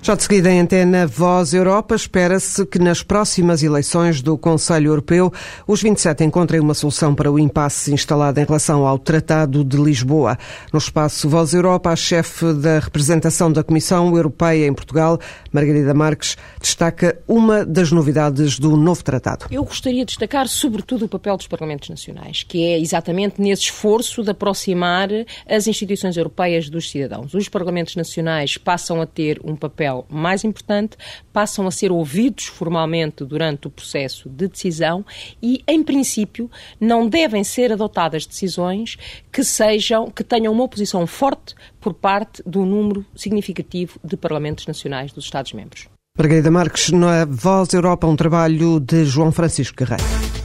Já de seguida em antena Voz Europa, espera-se que nas próximas eleições do Conselho Europeu os 27 encontrem uma solução para o impasse instalado em relação ao Tratado de Lisboa. No espaço Voz Europa, a chefe da representação da Comissão Europeia em Portugal, Margarida Marques, destaca uma das novidades do novo tratado. Eu gostaria de destacar sobretudo o papel dos Parlamentos Nacionais, que é exatamente nesse esforço de aproximar as instituições europeias dos cidadãos. Os Parlamentos Nacionais passam a ter um papel papel mais importante, passam a ser ouvidos formalmente durante o processo de decisão e, em princípio, não devem ser adotadas decisões que sejam que tenham uma oposição forte por parte do número significativo de parlamentos nacionais dos Estados-membros. Margarida Marques, na Voz Europa, um trabalho de João Francisco Guerreiro.